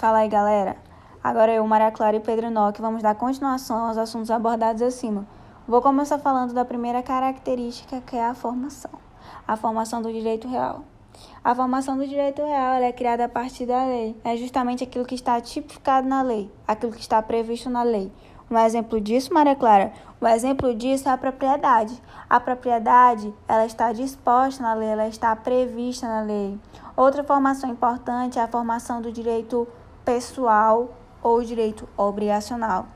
Fala aí, galera. Agora eu, Maria Clara e Pedro Enoque vamos dar continuação aos assuntos abordados acima. Vou começar falando da primeira característica, que é a formação. A formação do direito real. A formação do direito real é criada a partir da lei. É justamente aquilo que está tipificado na lei, aquilo que está previsto na lei. Um exemplo disso, Maria Clara, o exemplo disso é a propriedade. A propriedade, ela está disposta na lei, ela está prevista na lei. Outra formação importante é a formação do direito pessoal ou direito obrigacional.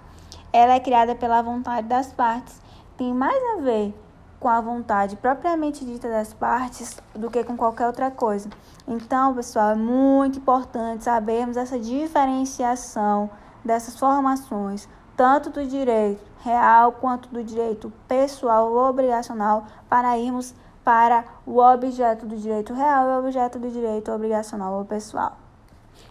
Ela é criada pela vontade das partes. Tem mais a ver com a vontade propriamente dita das partes do que com qualquer outra coisa. Então, pessoal, é muito importante sabermos essa diferenciação dessas formações tanto do direito real quanto do direito pessoal ou obrigacional para irmos para o objeto do direito real e o objeto do direito obrigacional ou pessoal.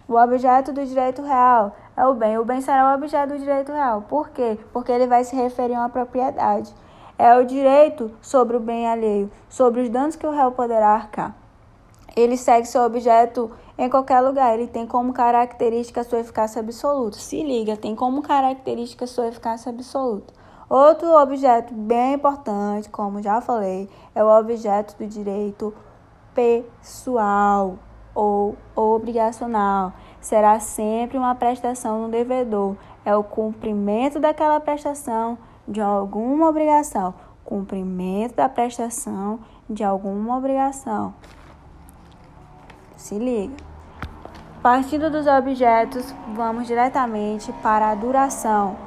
O objeto do direito real é o bem. O bem será o objeto do direito real. Por quê? Porque ele vai se referir a uma propriedade. É o direito sobre o bem alheio, sobre os danos que o réu poderá arcar. Ele segue seu objeto em qualquer lugar. Ele tem como característica sua eficácia absoluta. Se liga, tem como característica sua eficácia absoluta. Outro objeto bem importante, como já falei, é o objeto do direito pessoal ou obrigacional. Será sempre uma prestação do devedor. É o cumprimento daquela prestação de alguma obrigação. Cumprimento da prestação de alguma obrigação. Se liga. Partindo dos objetos, vamos diretamente para a duração.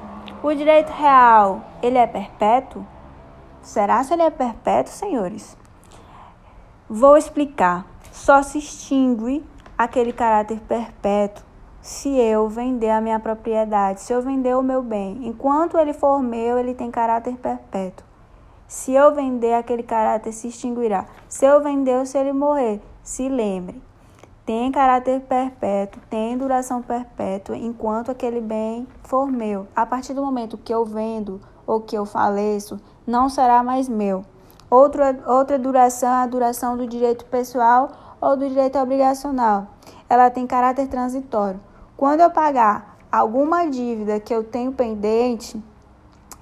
O direito real, ele é perpétuo? Será se ele é perpétuo, senhores? Vou explicar. Só se extingue aquele caráter perpétuo se eu vender a minha propriedade, se eu vender o meu bem. Enquanto ele for meu, ele tem caráter perpétuo. Se eu vender, aquele caráter se extinguirá. Se eu vender ou se ele morrer, se lembre tem caráter perpétuo, tem duração perpétua, enquanto aquele bem for meu. A partir do momento que eu vendo ou que eu faleço, não será mais meu. Outra, outra duração é a duração do direito pessoal ou do direito obrigacional. Ela tem caráter transitório. Quando eu pagar alguma dívida que eu tenho pendente,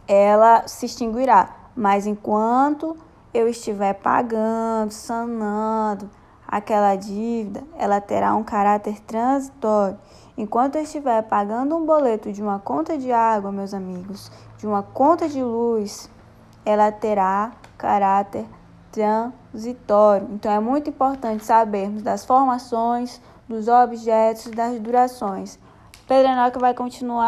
ela se extinguirá. Mas enquanto eu estiver pagando, sanando, aquela dívida, ela terá um caráter transitório. Enquanto eu estiver pagando um boleto de uma conta de água, meus amigos, de uma conta de luz, ela terá caráter transitório. Então é muito importante sabermos das formações, dos objetos, das durações. Pedro Enoque vai continuar